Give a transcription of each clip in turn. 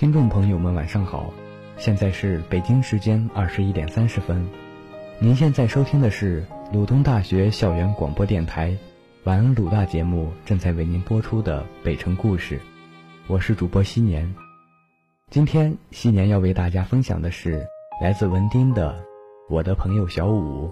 听众朋友们，晚上好，现在是北京时间二十一点三十分。您现在收听的是鲁东大学校园广播电台“晚安鲁大”节目，正在为您播出的《北城故事》，我是主播昔年。今天昔年要为大家分享的是来自文丁的《我的朋友小五》。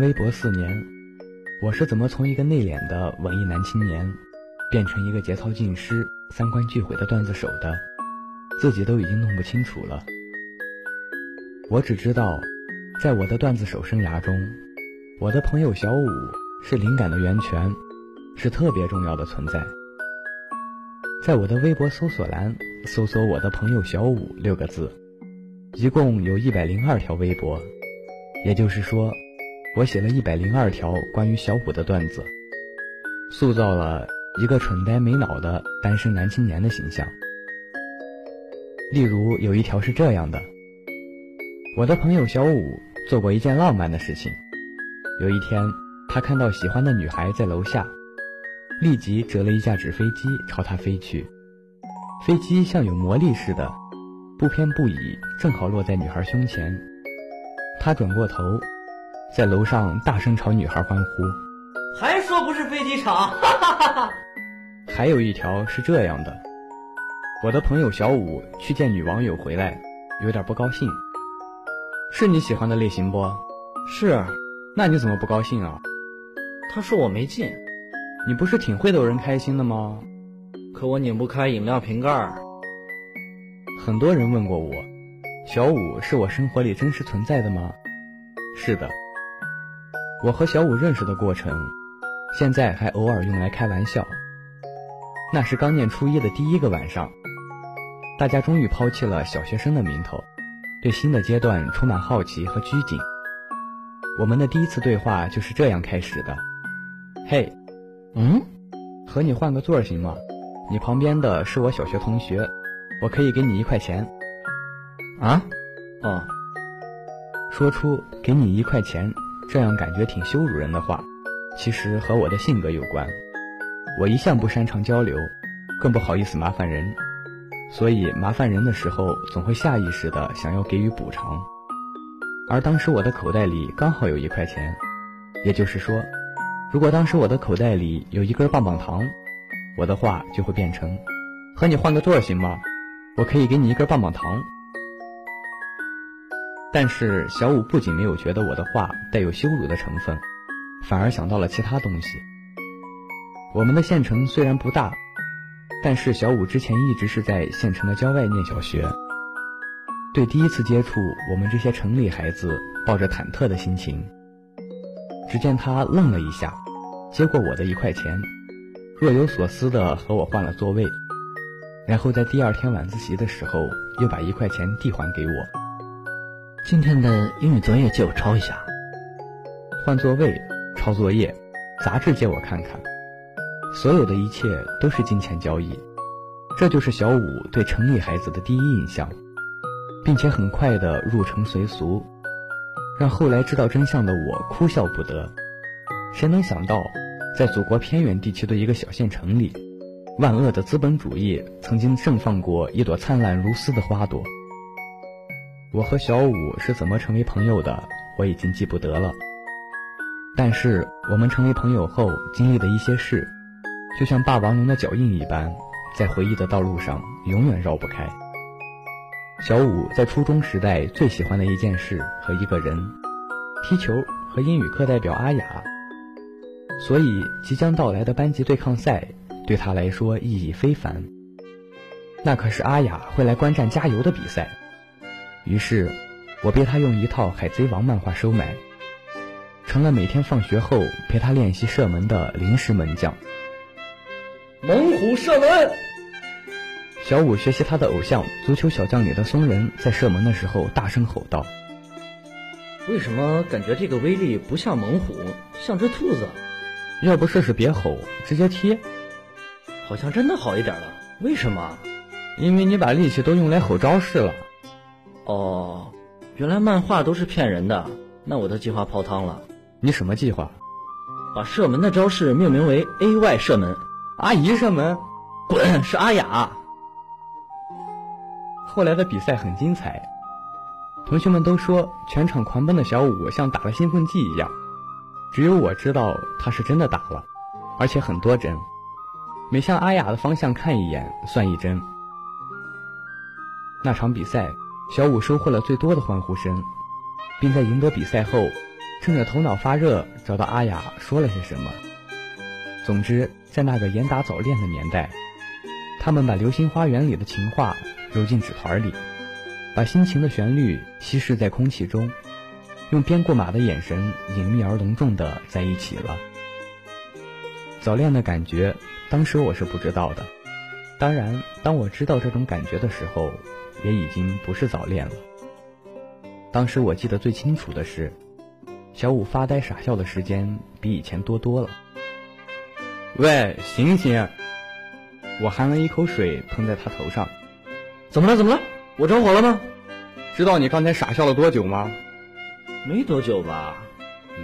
微博四年，我是怎么从一个内敛的文艺男青年，变成一个节操尽失、三观俱毁的段子手的，自己都已经弄不清楚了。我只知道，在我的段子手生涯中，我的朋友小五是灵感的源泉，是特别重要的存在。在我的微博搜索栏搜索“我的朋友小五”六个字，一共有一百零二条微博，也就是说。我写了一百零二条关于小五的段子，塑造了一个蠢呆没脑的单身男青年的形象。例如有一条是这样的：我的朋友小五做过一件浪漫的事情。有一天，他看到喜欢的女孩在楼下，立即折了一架纸飞机朝她飞去。飞机像有魔力似的，不偏不倚，正好落在女孩胸前。他转过头。在楼上大声朝女孩欢呼，还说不是飞机场，哈哈哈哈！还有一条是这样的：我的朋友小五去见女网友回来，有点不高兴。是你喜欢的类型不？是。那你怎么不高兴啊？他说我没劲。你不是挺会逗人开心的吗？可我拧不开饮料瓶盖。很多人问过我，小五是我生活里真实存在的吗？是的。我和小五认识的过程，现在还偶尔用来开玩笑。那是刚念初一的第一个晚上，大家终于抛弃了小学生的名头，对新的阶段充满好奇和拘谨。我们的第一次对话就是这样开始的：“嘿，嗯，和你换个座行吗？你旁边的是我小学同学，我可以给你一块钱。”啊？哦，说出给你一块钱。这样感觉挺羞辱人的话，其实和我的性格有关。我一向不擅长交流，更不好意思麻烦人，所以麻烦人的时候总会下意识的想要给予补偿。而当时我的口袋里刚好有一块钱，也就是说，如果当时我的口袋里有一根棒棒糖，我的话就会变成：和你换个座行吗？我可以给你一根棒棒糖。但是小五不仅没有觉得我的话带有羞辱的成分，反而想到了其他东西。我们的县城虽然不大，但是小五之前一直是在县城的郊外念小学。对第一次接触我们这些城里孩子，抱着忐忑的心情。只见他愣了一下，接过我的一块钱，若有所思地和我换了座位，然后在第二天晚自习的时候，又把一块钱递还给我。今天的英语作业借我抄一下，换座位、抄作业、杂志借我看看，所有的一切都是金钱交易。这就是小五对城里孩子的第一印象，并且很快的入城随俗，让后来知道真相的我哭笑不得。谁能想到，在祖国偏远地区的一个小县城里，万恶的资本主义曾经盛放过一朵灿烂如丝的花朵。我和小五是怎么成为朋友的，我已经记不得了。但是我们成为朋友后经历的一些事，就像霸王龙的脚印一般，在回忆的道路上永远绕不开。小五在初中时代最喜欢的一件事和一个人，踢球和英语课代表阿雅。所以即将到来的班级对抗赛对他来说意义非凡。那可是阿雅会来观战加油的比赛。于是，我被他用一套《海贼王》漫画收买，成了每天放学后陪他练习射门的临时门将。猛虎射门！小五学习他的偶像足球小将里的松仁，在射门的时候大声吼道：“为什么感觉这个威力不像猛虎，像只兔子？要不试试别吼，直接踢？好像真的好一点了。为什么？因为你把力气都用来吼招式了。哦，原来漫画都是骗人的。那我的计划泡汤了。你什么计划？把射门的招式命名为 A Y 射门。阿姨射门？滚！是阿雅。后来的比赛很精彩，同学们都说全场狂奔的小五像打了兴奋剂一样，只有我知道他是真的打了，而且很多针。每向阿雅的方向看一眼算一针。那场比赛，小五收获了最多的欢呼声，并在赢得比赛后，趁着头脑发热找到阿雅说了些什么。总之，在那个严打早恋的年代，他们把《流星花园》里的情话揉进纸团里，把心情的旋律稀释在空气中，用鞭过马的眼神隐秘而隆重的在一起了。早恋的感觉。当时我是不知道的，当然，当我知道这种感觉的时候，也已经不是早恋了。当时我记得最清楚的是，小五发呆傻笑的时间比以前多多了。喂，醒醒！我含了一口水喷在他头上。怎么了？怎么了？我着火了吗？知道你刚才傻笑了多久吗？没多久吧？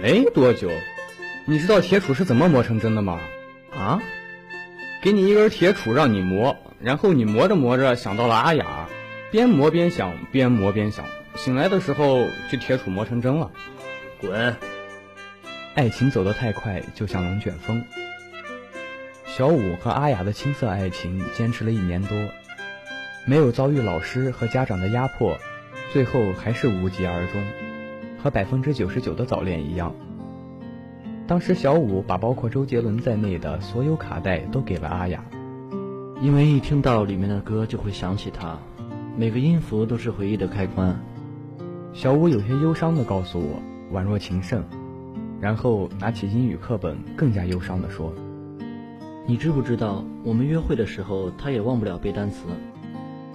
没多久。你知道铁杵是怎么磨成针的吗？啊？给你一根铁杵让你磨，然后你磨着磨着想到了阿雅，边磨边想，边磨边想，醒来的时候就铁杵磨成针了。滚！爱情走得太快，就像龙卷风。小五和阿雅的青涩爱情坚持了一年多，没有遭遇老师和家长的压迫，最后还是无疾而终，和百分之九十九的早恋一样。当时小五把包括周杰伦在内的所有卡带都给了阿雅，因为一听到里面的歌就会想起他，每个音符都是回忆的开关。小五有些忧伤地告诉我，宛若情圣，然后拿起英语课本，更加忧伤地说：“你知不知道，我们约会的时候，他也忘不了背单词，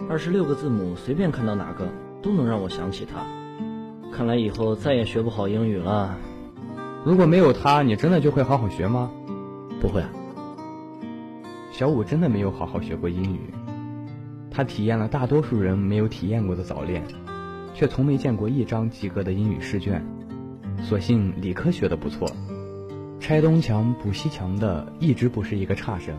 二十六个字母，随便看到哪个都能让我想起他。看来以后再也学不好英语了。”如果没有他，你真的就会好好学吗？不会。小五真的没有好好学过英语，他体验了大多数人没有体验过的早恋，却从没见过一张及格的英语试卷。所幸理科学的不错，拆东墙补西墙的一直不是一个差生。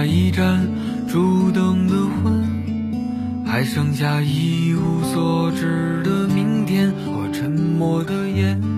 那一盏烛灯的昏，还剩下一无所知的明天和沉默的眼。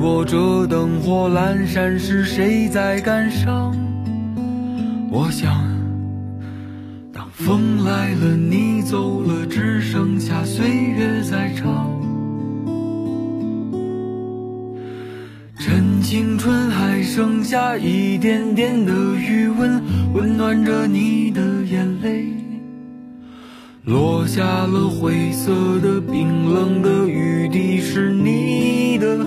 我这灯火阑珊时谁在感伤？我想，当风来了，你走了，只剩下岁月在唱。趁青春还剩下一点点的余温，温暖着你的眼泪。落下了灰色的、冰冷的雨滴，是你的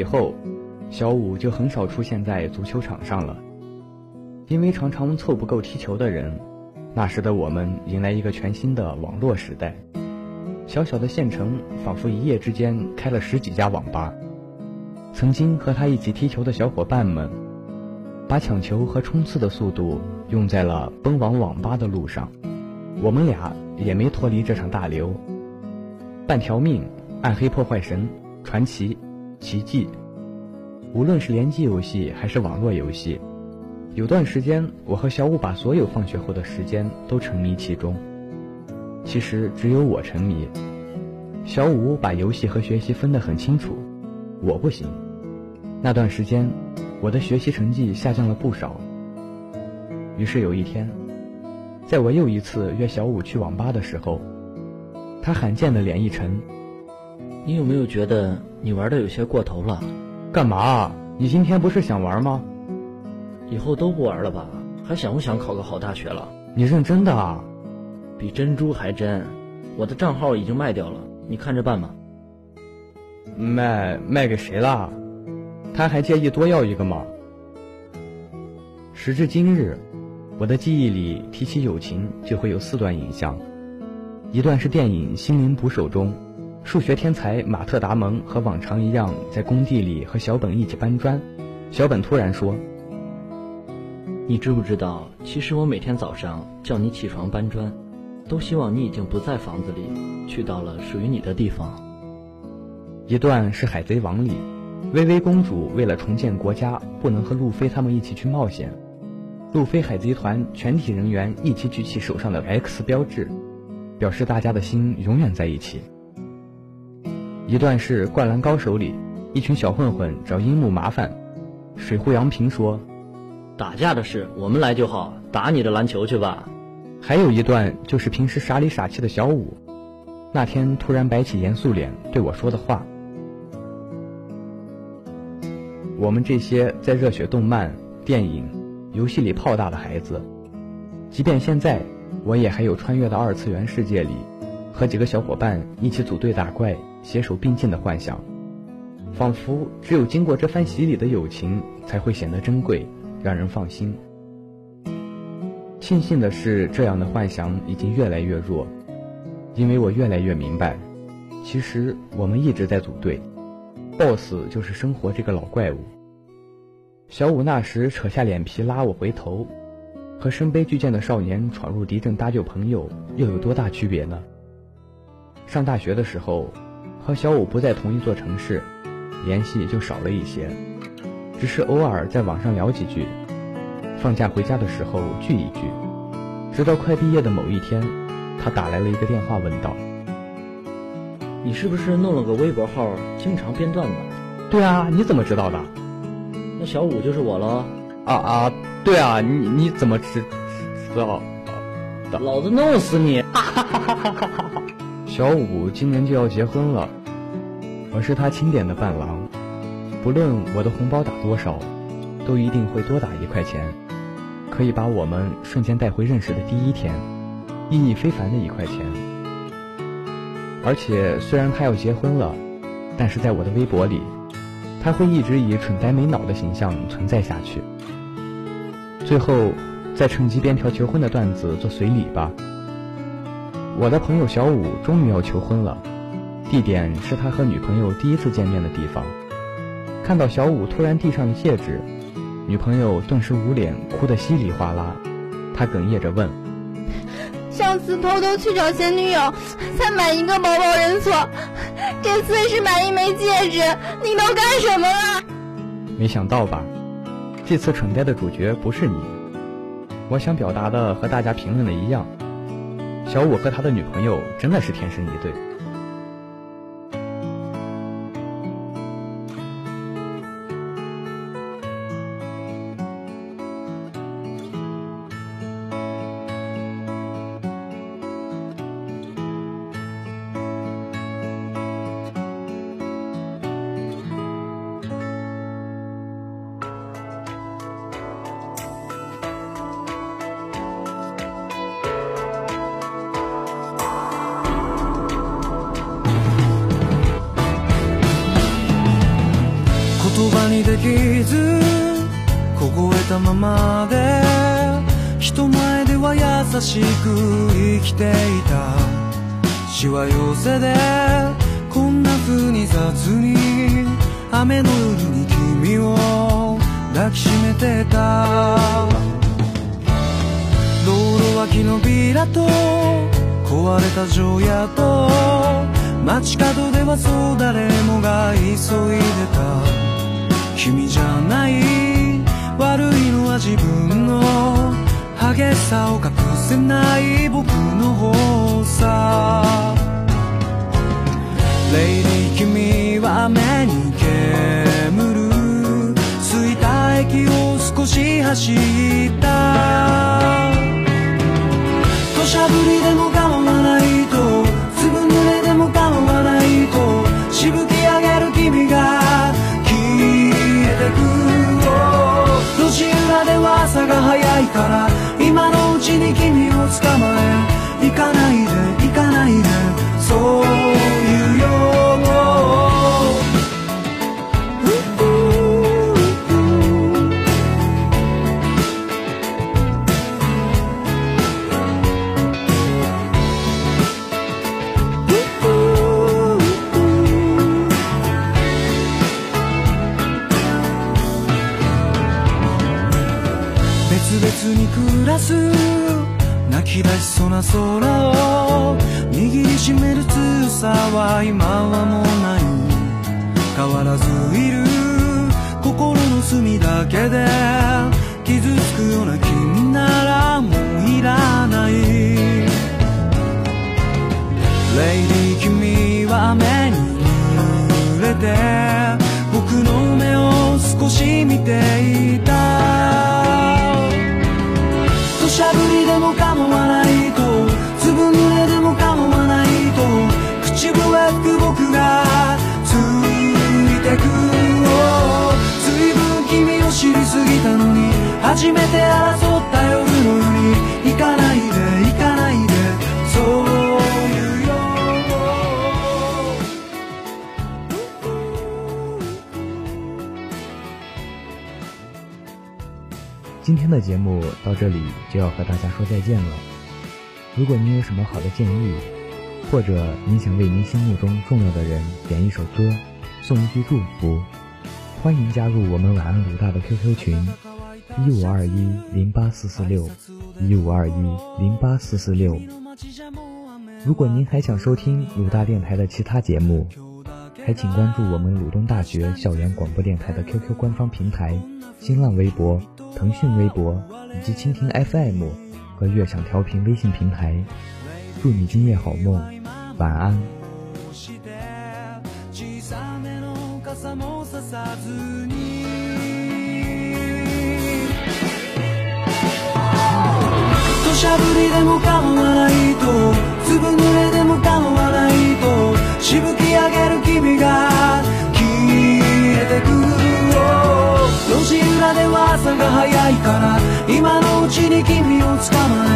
以后，小五就很少出现在足球场上了，因为常常凑不够踢球的人。那时的我们迎来一个全新的网络时代，小小的县城仿佛一夜之间开了十几家网吧。曾经和他一起踢球的小伙伴们，把抢球和冲刺的速度用在了奔往网吧的路上。我们俩也没脱离这场大流。半条命、暗黑破坏神、传奇。奇迹，无论是联机游戏还是网络游戏，有段时间我和小五把所有放学后的时间都沉迷其中。其实只有我沉迷，小五把游戏和学习分得很清楚，我不行。那段时间，我的学习成绩下降了不少。于是有一天，在我又一次约小五去网吧的时候，他罕见的脸一沉。你有没有觉得你玩的有些过头了？干嘛？你今天不是想玩吗？以后都不玩了吧？还想不想考个好大学了？你认真的啊？比珍珠还真。我的账号已经卖掉了，你看着办吧。卖卖给谁了？他还介意多要一个吗？时至今日，我的记忆里提起友情就会有四段影像，一段是电影《心灵捕手》中。数学天才马特·达蒙和往常一样在工地里和小本一起搬砖。小本突然说：“你知不知道，其实我每天早上叫你起床搬砖，都希望你已经不在房子里，去到了属于你的地方。”一段是《海贼王》里，薇薇公主为了重建国家，不能和路飞他们一起去冒险。路飞海贼团全体人员一起举起手上的 X 标志，表示大家的心永远在一起。一段是《灌篮高手》里，一群小混混找樱木麻烦，水户洋平说：“打架的事我们来就好，打你的篮球去吧。”还有一段就是平时傻里傻气的小五，那天突然摆起严肃脸对我说的话。我们这些在热血动漫、电影、游戏里泡大的孩子，即便现在，我也还有穿越到二次元世界里，和几个小伙伴一起组队打怪。携手并进的幻想，仿佛只有经过这番洗礼的友情才会显得珍贵，让人放心。庆幸的是，这样的幻想已经越来越弱，因为我越来越明白，其实我们一直在组队，BOSS 就是生活这个老怪物。小五那时扯下脸皮拉我回头，和身背巨剑的少年闯入敌阵搭救朋友又有多大区别呢？上大学的时候。和小五不在同一座城市，联系就少了一些，只是偶尔在网上聊几句，放假回家的时候聚一聚，直到快毕业的某一天，他打来了一个电话，问道：“你是不是弄了个微博号，经常编段子？对啊，你怎么知道的？那小五就是我喽。啊啊，对啊，你你怎么知知道的？老子弄死你！小五今年就要结婚了，我是他钦点的伴郎，不论我的红包打多少，都一定会多打一块钱，可以把我们瞬间带回认识的第一天，意义非凡的一块钱。而且虽然他要结婚了，但是在我的微博里，他会一直以蠢呆没脑的形象存在下去。最后，再趁机编条求婚的段子做随礼吧。我的朋友小五终于要求婚了，地点是他和女朋友第一次见面的地方。看到小五突然递上戒指，女朋友顿时捂脸，哭得稀里哗啦。他哽咽着问：“上次偷偷去找前女友，才买一个包包认错，这次是买一枚戒指，你都干什么了？”没想到吧？这次蠢呆的主角不是你。我想表达的和大家评论的一样。小五和他的女朋友真的是天生一对。ず凍えたままで人前では優しく生きていた。しわ寄せでこんな風に雑に雨の夜に君を抱きしめてた。道路脇のビラと壊れた城屋と街角ではそう誰もが急いでた。君じゃない悪いのは自分の激しさを隠せない僕の方さ。レイリー君は目に煙る着いた駅を少し走った土砂降りでも構わないと。粒濡れでも構わないと。しぶき朝が早いから今のうちに君を捕まえ行かないで行かないでそう。て僕の目を少し見ていた。しゃぶりでも構わないと粒濡れでも構わないと口笛吹く僕がついてく随分君を知りすぎたのに初めて争っ的节目到这里就要和大家说再见了。如果您有什么好的建议，或者您想为您心目中重要的人点一首歌，送一句祝福，欢迎加入我们晚安鲁大的 QQ 群：一五二一零八四四六一五二一零八四四六。如果您还想收听鲁大电台的其他节目，还请关注我们鲁东大学校园广播电台的 QQ 官方平台、新浪微博。腾讯微博以及蜻蜓 FM 和悦享调频微信平台，祝你今夜好梦，晚安。 雨の傘もささずに土砂降りでも構わないと粒濡れでも構わないと しぶき上げる君が消えてく路地裏では朝が早いから今のうちに君を捕ま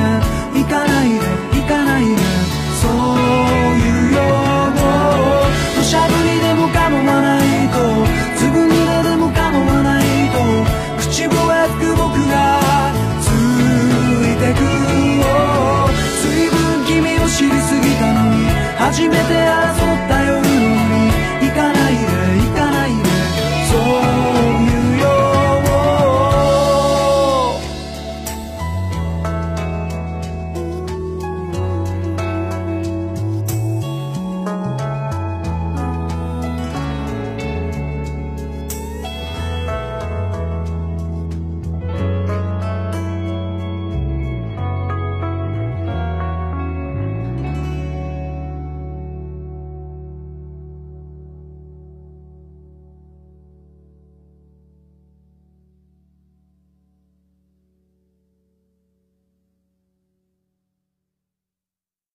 え行かないで行かないでそういうよ土砂降りでも構わないとずぶ濡れでも構わないと口笛吹く僕がついてく随分君を知りすぎたのに初めて会